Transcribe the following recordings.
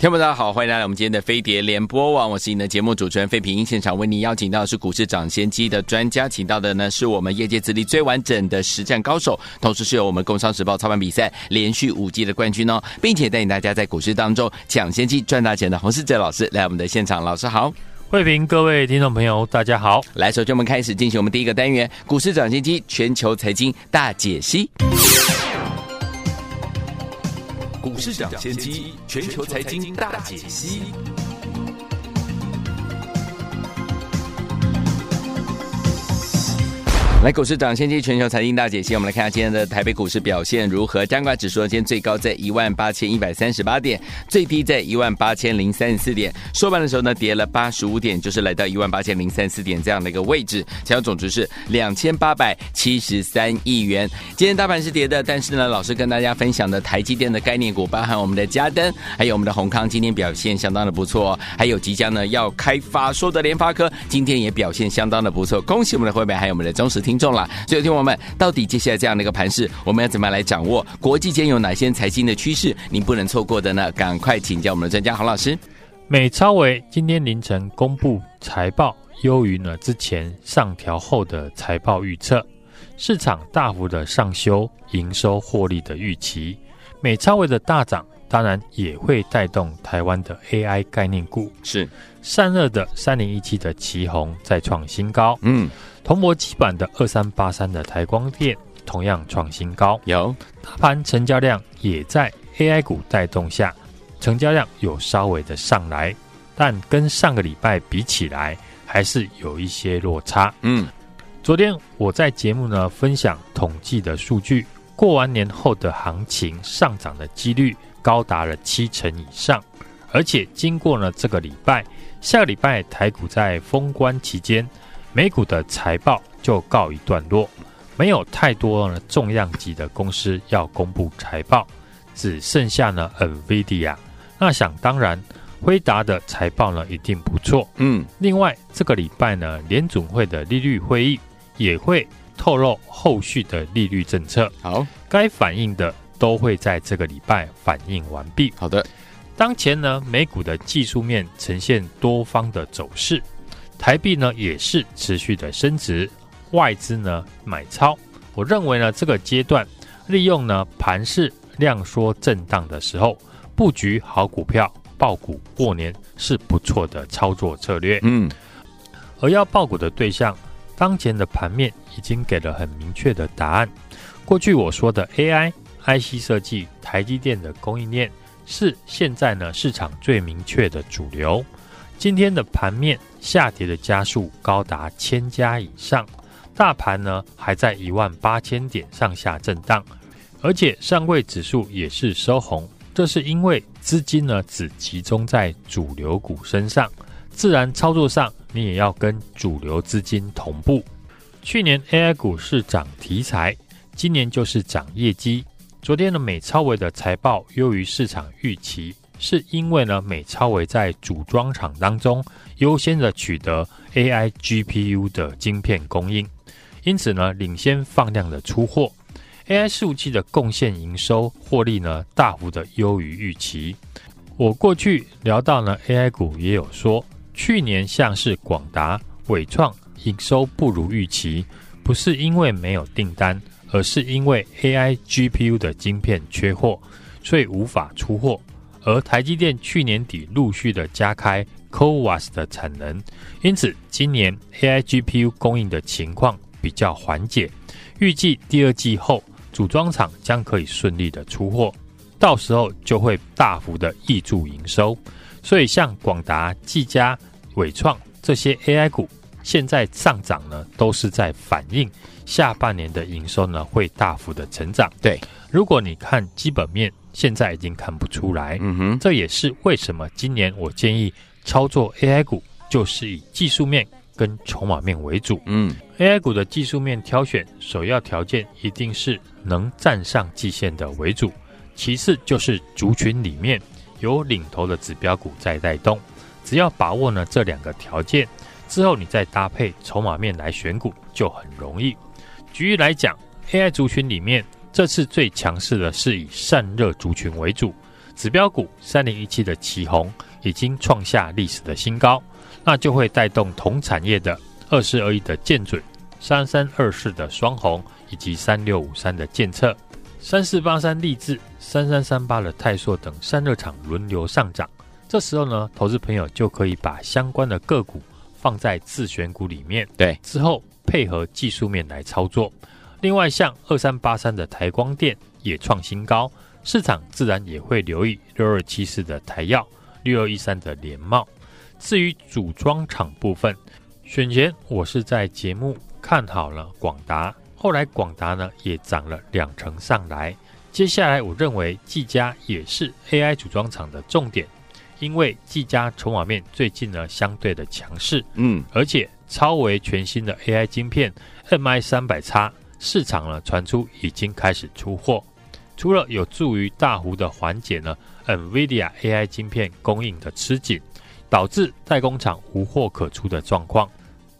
听众大家好，欢迎来到我们今天的飞碟联播网，我是你的节目主持人费平。现场为您邀请到的是股市掌先机的专家，请到的呢是我们业界资历最完整的实战高手，同时是由我们工商时报操盘比赛连续五季的冠军哦，并且带领大家在股市当中抢先机赚大钱的洪世哲老师来我们的现场，老师好，费平，各位听众朋友大家好，来，首先我们开始进行我们第一个单元股市涨先机全球财经大解析。股市涨先机，全球财经大解析。来，股市涨先机全球财经大解析，我们来看下今天的台北股市表现如何？加权指数今天最高在一万八千一百三十八点，最低在一万八千零三十四点。收盘的时候呢，跌了八十五点，就是来到一万八千零三十四点这样的一个位置。成交总值是两千八百七十三亿元。今天大盘是跌的，但是呢，老师跟大家分享的台积电的概念股，包含我们的嘉登，还有我们的宏康，今天表现相当的不错。还有即将呢要开发说的联发科，今天也表现相当的不错。恭喜我们的会员，还有我们的忠实听。听众了，所以听我们到底接下来这样的一个盘势，我们要怎么样来掌握国际间有哪些财经的趋势？您不能错过的呢？赶快请教我们的专家洪老师。美超维今天凌晨公布财报，优于呢之前上调后的财报预测，市场大幅的上修营收获利的预期。美超维的大涨，当然也会带动台湾的 AI 概念股，是散热的三零一七的奇宏再创新高，嗯。铜箔基板的二三八三的台光电同样创新高，有大盘成交量也在 AI 股带动下，成交量有稍微的上来，但跟上个礼拜比起来，还是有一些落差。嗯，昨天我在节目呢分享统计的数据，过完年后的行情上涨的几率高达了七成以上，而且经过了这个礼拜，下个礼拜台股在封关期间。美股的财报就告一段落，没有太多呢重量级的公司要公布财报，只剩下呢 NVIDIA。那想当然，辉达的财报呢一定不错。嗯，另外这个礼拜呢，联准会的利率会议也会透露后续的利率政策。好，该反映的都会在这个礼拜反映完毕。好的，当前呢，美股的技术面呈现多方的走势。台币呢也是持续的升值，外资呢买超。我认为呢这个阶段利用呢盘势量缩震荡的时候布局好股票，爆股过年是不错的操作策略。嗯，而要爆股的对象，当前的盘面已经给了很明确的答案。过去我说的 AI、IC 设计、台积电的供应链是现在呢市场最明确的主流。今天的盘面下跌的家数高达千家以上，大盘呢还在一万八千点上下震荡，而且上柜指数也是收红，这是因为资金呢只集中在主流股身上，自然操作上你也要跟主流资金同步。去年 AI 股是涨题材，今年就是涨业绩。昨天的美超微的财报优于市场预期。是因为呢，美超微在组装厂当中优先的取得 AI GPU 的晶片供应，因此呢，领先放量的出货，AI 伺服器的贡献营收获利呢，大幅的优于预期。我过去聊到呢，AI 股也有说，去年像是广达、伟创营收不如预期，不是因为没有订单，而是因为 AI GPU 的晶片缺货，所以无法出货。而台积电去年底陆续的加开 CoWAS 的产能，因此今年 AI GPU 供应的情况比较缓解，预计第二季后组装厂将可以顺利的出货，到时候就会大幅的挹注营收。所以像广达、技嘉、伟创这些 AI 股现在上涨呢，都是在反映下半年的营收呢会大幅的成长。对，如果你看基本面，现在已经看不出来。嗯哼，这也是为什么今年我建议操作 AI 股，就是以技术面跟筹码面为主。嗯，AI 股的技术面挑选，首要条件一定是能站上季线的为主，其次就是族群里面有领头的指标股在带动。只要把握呢这两个条件之后，你再搭配筹码面来选股就很容易。举例来讲，AI 族群里面这次最强势的是以散热族群为主，指标股三零一七的奇红已经创下历史的新高，那就会带动同产业的二四二一的建准、三三二四的双红以及三六五三的建测、三四八三立志、三三三八的泰硕等散热厂轮流上涨。这时候呢，投资朋友就可以把相关的个股放在自选股里面，对，之后配合技术面来操作。另外，像二三八三的台光电也创新高，市场自然也会留意六二七四的台药、六二一三的联茂。至于组装厂部分，选前我是在节目看好了广达，后来广达呢也涨了两成上来。接下来，我认为技嘉也是 AI 组装厂的重点。因为技嘉筹码面最近呢相对的强势，嗯，而且超为全新的 AI 晶片 MI 三百 X 市场呢传出已经开始出货，除了有助于大幅的缓解呢 NVIDIA AI 晶片供应的吃紧，导致代工厂无货可出的状况，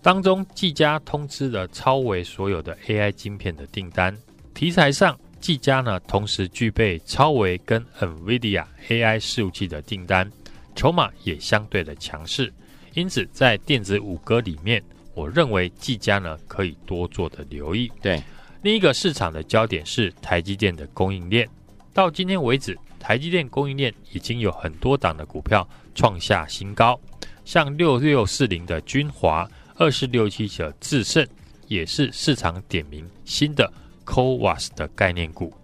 当中技嘉通知了超微所有的 AI 晶片的订单，题材上。技嘉呢，同时具备超微跟 NVIDIA AI 伺服器的订单，筹码也相对的强势，因此在电子五哥里面，我认为技嘉呢可以多做的留意。对，另一个市场的焦点是台积电的供应链，到今天为止，台积电供应链已经有很多档的股票创下新高，像六六四零的君华，二四六七的智胜，也是市场点名新的。CoWoS 的概念股，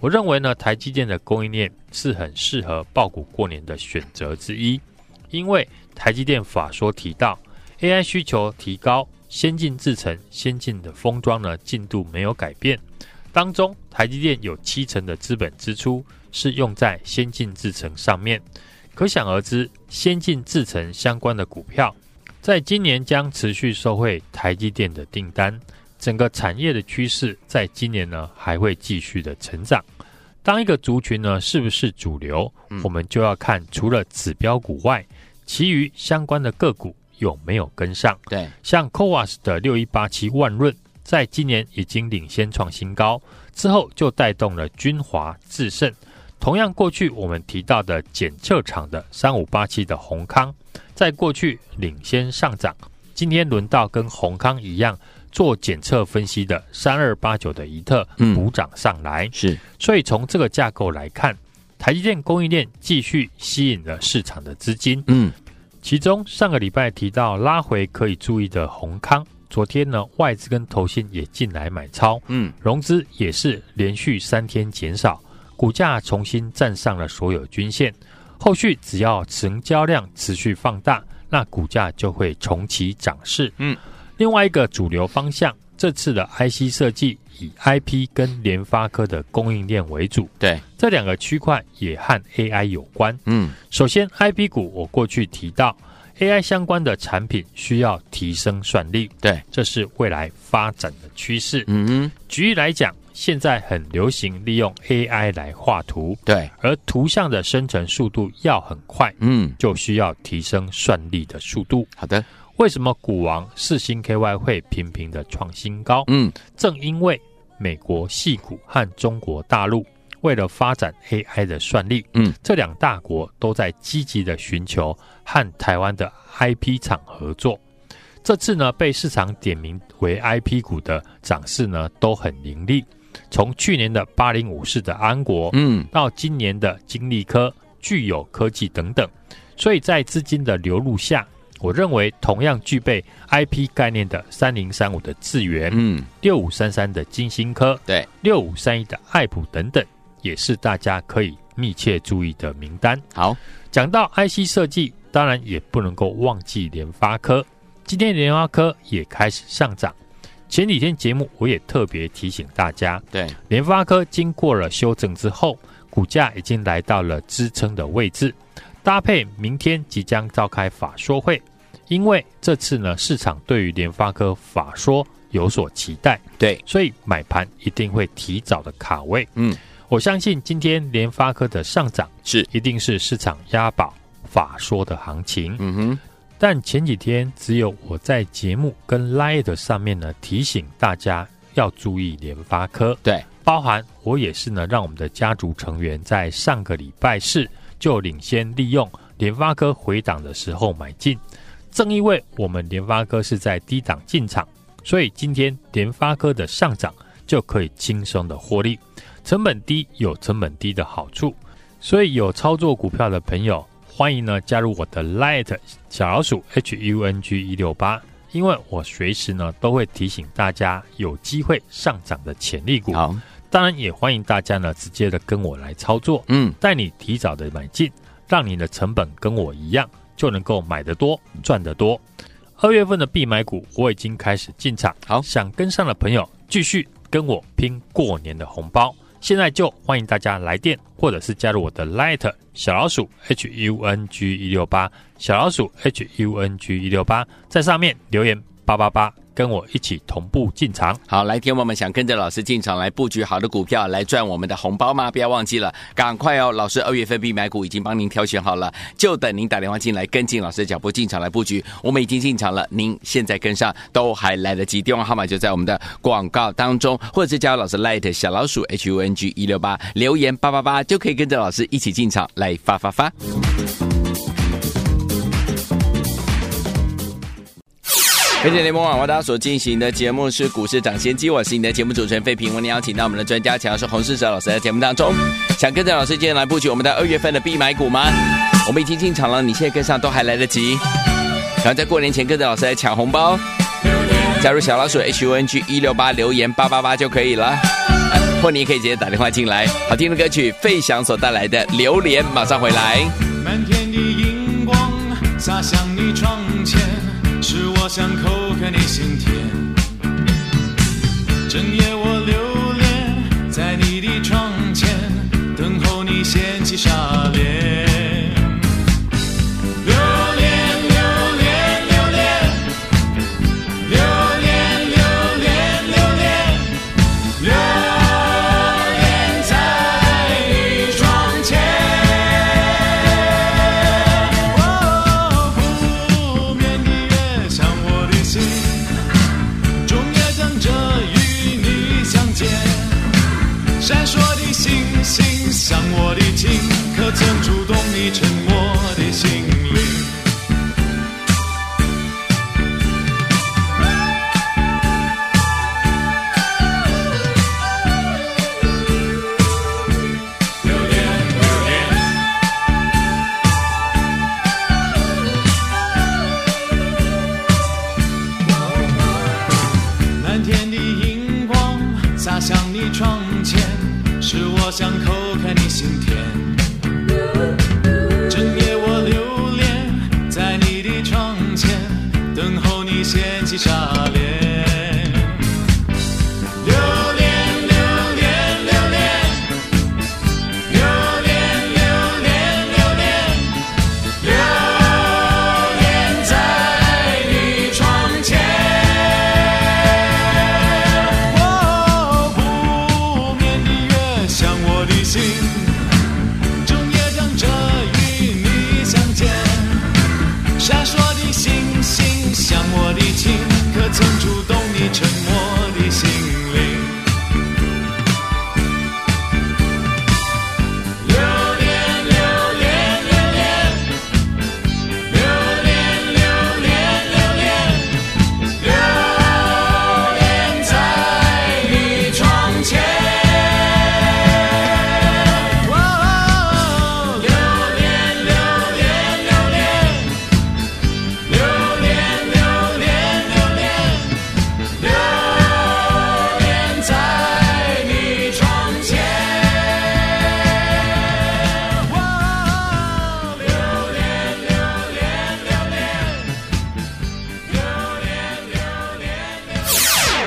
我认为呢，台积电的供应链是很适合爆股过年的选择之一，因为台积电法说提到 AI 需求提高，先进制程、先进的封装呢进度没有改变，当中台积电有七成的资本支出是用在先进制程上面，可想而知，先进制程相关的股票，在今年将持续收回台积电的订单。整个产业的趋势在今年呢还会继续的成长。当一个族群呢是不是主流，嗯、我们就要看除了指标股外，其余相关的个股有没有跟上。对，像 CoWoS 的六一八七万润，在今年已经领先创新高，之后就带动了军华、智胜。同样，过去我们提到的检测厂的三五八七的宏康，在过去领先上涨，今天轮到跟宏康一样。做检测分析的三二八九的宜特补涨上来，嗯、是，所以从这个架构来看，台积电供应链继续吸引了市场的资金。嗯，其中上个礼拜提到拉回可以注意的宏康，昨天呢外资跟投信也进来买超，嗯，融资也是连续三天减少，股价重新站上了所有均线，后续只要成交量持续放大，那股价就会重启涨势。嗯。另外一个主流方向，这次的 IC 设计以 IP 跟联发科的供应链为主。对，这两个区块也和 AI 有关。嗯，首先 IP 股，我过去提到 AI 相关的产品需要提升算力。对，这是未来发展的趋势。嗯哼，举例来讲，现在很流行利用 AI 来画图。对，而图像的生成速度要很快。嗯，就需要提升算力的速度。好的。为什么股王四星 KY 会频频的创新高？嗯，正因为美国系股和中国大陆为了发展 AI 的算力，嗯，这两大国都在积极的寻求和台湾的 IP 厂合作。这次呢，被市场点名为 IP 股的涨势呢，都很凌厉。从去年的八零五四的安国，嗯，到今年的金利科、具有科技等等，所以在资金的流入下。我认为同样具备 IP 概念的三零三五的智源，嗯，六五三三的金星科，对，六五三一的爱普等等，也是大家可以密切注意的名单。好，讲到 IC 设计，当然也不能够忘记联发科。今天联发科也开始上涨。前几天节目我也特别提醒大家，对，联发科经过了修正之后，股价已经来到了支撑的位置。搭配明天即将召开法说会，因为这次呢，市场对于联发科法说有所期待，对，所以买盘一定会提早的卡位。嗯，我相信今天联发科的上涨是一定是市场押宝法说的行情。嗯哼。但前几天只有我在节目跟 Light 上面呢提醒大家要注意联发科，对，包含我也是呢让我们的家族成员在上个礼拜四就领先利用联发科回档的时候买进，正因为我们联发科是在低档进场，所以今天联发科的上涨就可以轻松的获利，成本低有成本低的好处，所以有操作股票的朋友。欢迎呢加入我的 Light 小老鼠 H U N G 一六八，因为我随时呢都会提醒大家有机会上涨的潜力股。好，当然也欢迎大家呢直接的跟我来操作，嗯，带你提早的买进，让你的成本跟我一样，就能够买得多赚得多。二月份的必买股我已经开始进场，好，想跟上的朋友继续跟我拼过年的红包。现在就欢迎大家来电，或者是加入我的 Light 小老鼠 H U N G 一六八小老鼠 H U N G 一六八，在上面留言八八八。跟我一起同步进场。好，来，听我们想跟着老师进场来布局好的股票，来赚我们的红包吗？不要忘记了，赶快哦！老师二月份必买股已经帮您挑选好了，就等您打电话进来跟进老师的脚步进场来布局。我们已经进场了，您现在跟上都还来得及。电话号码就在我们的广告当中，或者是加老师 Light 小老鼠 H U N G 一六八，留言八八八就可以跟着老师一起进场来发发发。而且联盟网为大家所进行的节目是股市涨先机，我是你的节目主持人费平。为您邀请到我们的专家，强是洪世哲老师在节目当中，想跟着老师今天来布局我们的二月份的必买股吗？我们已经进场了，你现在跟上都还来得及。然后在过年前跟着老师来抢红包，加入小老鼠 H U N G 一六八，留言八八八就可以了。或你可以直接打电话进来。好听的歌曲，费翔所带来的《榴莲》，马上回来。满天的荧光洒向你窗前。是我想扣开你心田，整夜我留恋在你的窗前，等候你掀起纱帘。巷口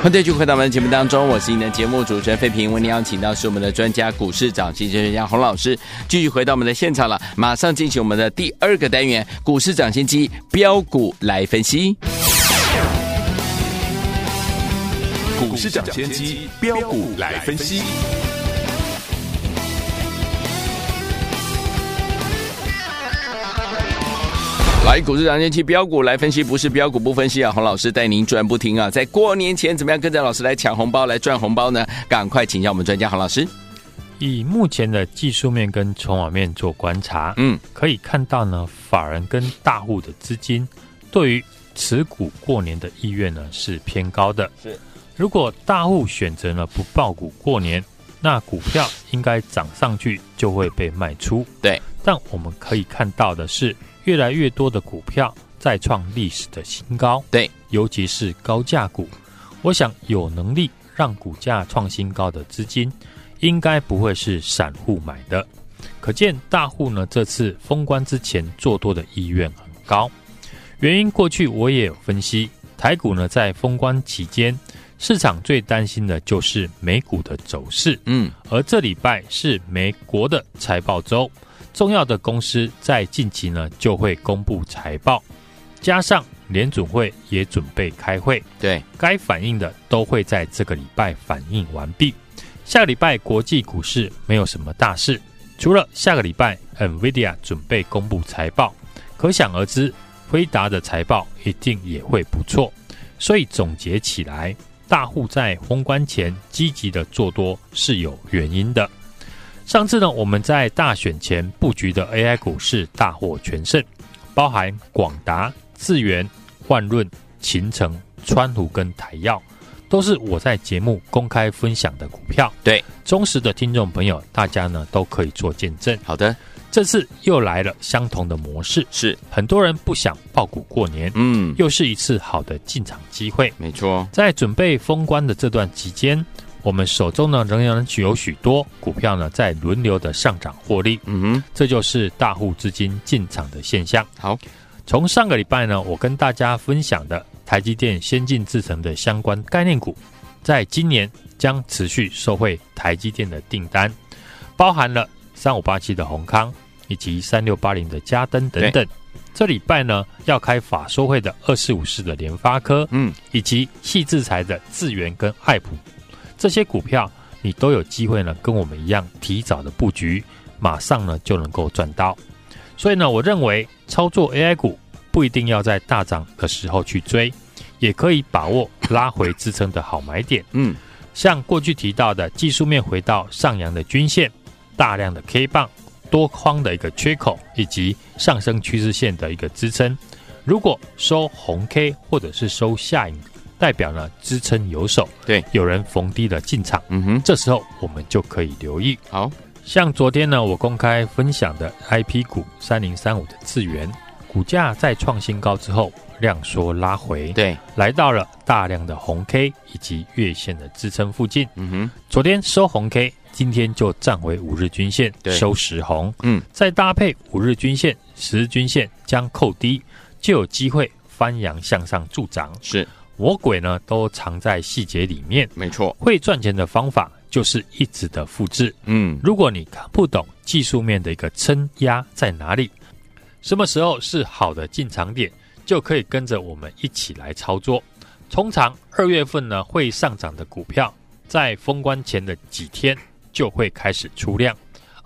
欢 迎继续回到我们的节目当中，我是您的节目主持人费平。为您邀请到是我们的专家股市掌机专家洪老师，继续回到我们的现场了。马上进行我们的第二个单元——股市涨先机标股来分析。股市掌先机标股来分析。来，股市涨先期标股来分析，不是标股不分析啊！洪老师带您赚不停啊！在过年前怎么样跟着老师来抢红包、来赚红包呢？赶快请教我们专家洪老师。以目前的技术面跟筹码面做观察，嗯，可以看到呢，法人跟大户的资金对于持股过年的意愿呢是偏高的。是，如果大户选择了不报股过年，那股票应该涨上去就会被卖出。对，但我们可以看到的是。越来越多的股票再创历史的新高，对，尤其是高价股。我想有能力让股价创新高的资金，应该不会是散户买的。可见大户呢，这次封关之前做多的意愿很高。原因过去我也有分析，台股呢在封关期间，市场最担心的就是美股的走势。嗯，而这礼拜是美国的财报周。重要的公司在近期呢就会公布财报，加上联准会也准备开会，对，该反应的都会在这个礼拜反应完毕。下个礼拜国际股市没有什么大事，除了下个礼拜 NVIDIA 准备公布财报，可想而知，辉达的财报一定也会不错。所以总结起来，大户在封关前积极的做多是有原因的。上次呢，我们在大选前布局的 AI 股是大获全胜，包含广达、智源、万润、勤诚、川湖跟台药，都是我在节目公开分享的股票。对，忠实的听众朋友，大家呢都可以做见证。好的，这次又来了相同的模式，是很多人不想爆股过年，嗯，又是一次好的进场机会。没错，在准备封关的这段期间。我们手中呢仍然有许多股票呢在轮流的上涨获利，嗯哼，这就是大户资金进场的现象。好，从上个礼拜呢，我跟大家分享的台积电先进制程的相关概念股，在今年将持续受惠台积电的订单，包含了三五八七的宏康以及三六八零的嘉登等等。这礼拜呢要开法说会的二四五四的联发科，嗯，以及细制裁的智源跟爱普。这些股票你都有机会呢，跟我们一样提早的布局，马上呢就能够赚到。所以呢，我认为操作 AI 股不一定要在大涨的时候去追，也可以把握拉回支撑的好买点。嗯，像过去提到的技术面回到上扬的均线，大量的 K 棒多框的一个缺口，以及上升趋势线的一个支撑，如果收红 K 或者是收下影。代表呢支撑有手，对，有人逢低的进场，嗯哼，这时候我们就可以留意。好。像昨天呢，我公开分享的 IP 股三零三五的智源，股价在创新高之后量缩拉回，对，来到了大量的红 K 以及月线的支撑附近，嗯哼，昨天收红 K，今天就站回五日均线，收十红，嗯，再搭配五日均线、十日均线将扣低，就有机会翻扬向上助涨，是。魔鬼呢，都藏在细节里面。没错，会赚钱的方法就是一直的复制。嗯，如果你看不懂技术面的一个撑压在哪里，什么时候是好的进场点，就可以跟着我们一起来操作。通常二月份呢会上涨的股票，在封关前的几天就会开始出量。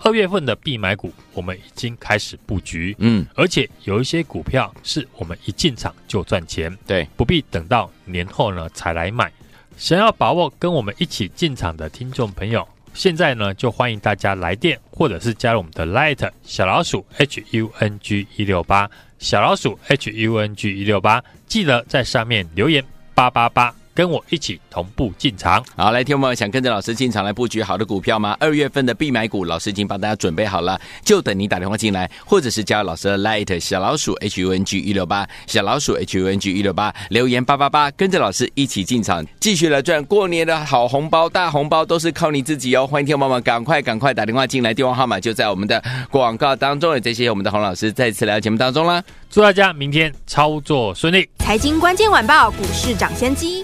二月份的必买股，我们已经开始布局，嗯，而且有一些股票是我们一进场就赚钱，对，不必等到年后呢才来买。想要把握跟我们一起进场的听众朋友，现在呢就欢迎大家来电，或者是加入我们的 Light 小老鼠 H U N G 一六八小老鼠 H U N G 一六八，记得在上面留言八八八。跟我一起同步进场，好，来听我们想跟着老师进场来布局好的股票吗？二月份的必买股，老师已经帮大家准备好了，就等你打电话进来，或者是加老师的 Light 小老鼠 H U N G 一六八小老鼠 H U N G 一六八留言八八八，跟着老师一起进场，继续来赚过年的好红包，大红包都是靠你自己哦！欢迎听众朋友们赶快赶快打电话进来，电话号码就在我们的广告当中，也谢谢我们的洪老师再次来到节目当中啦，祝大家明天操作顺利，财经关键晚报股市涨先机。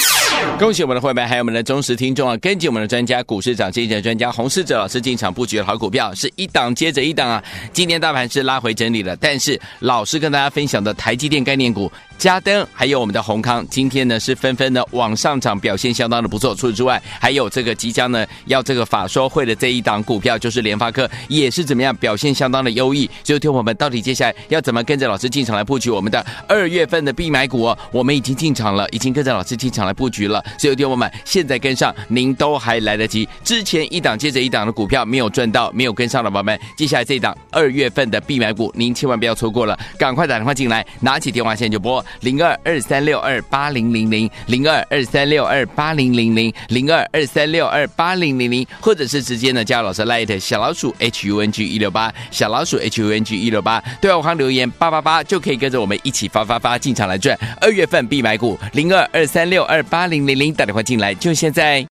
恭喜我们的会员，还有我们的忠实听众啊！根据我们的专家，股市涨跌的专家洪世哲老师进场布局的好股票，是一档接着一档啊！今天大盘是拉回整理了，但是老师跟大家分享的台积电概念股。嘉登还有我们的宏康，今天呢是纷纷的往上涨，表现相当的不错。除此之外，还有这个即将呢要这个法说会的这一档股票，就是联发科，也是怎么样表现相当的优异。所以，听我们到底接下来要怎么跟着老师进场来布局我们的二月份的必买股哦？我们已经进场了，已经跟着老师进场来布局了。所以，听我们现在跟上，您都还来得及。之前一档接着一档的股票没有赚到，没有跟上的宝宝们，接下来这一档二月份的必买股，您千万不要错过了，赶快打电话进来，拿起电话线就拨。零二二三六二八零零零零二二三六二八零零零零二二三六二八零零零，或者是直接呢加老师来小老鼠 H U N G 一六八小老鼠 H U N G 一六八，对话框留言八八八就可以跟着我们一起发发发进场来赚二月份必买股零二二三六二八零零零，打电话进来就现在。